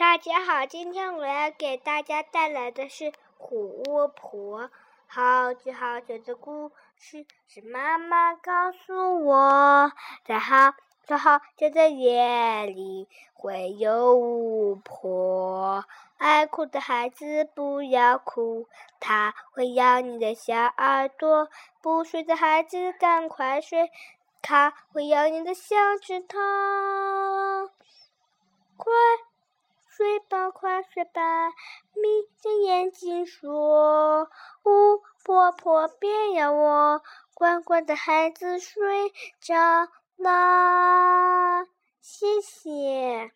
大家好，今天我要给大家带来的是虎巫婆。好久好久的故事，是妈妈告诉我，在好在好久的夜里会有巫婆。爱哭的孩子不要哭，她会咬你的小耳朵。不睡的孩子赶快睡，她会咬你的小指头。快！睡吧，快睡吧，眯着眼睛说：“巫婆婆别咬我，乖乖的孩子睡着啦。”谢谢。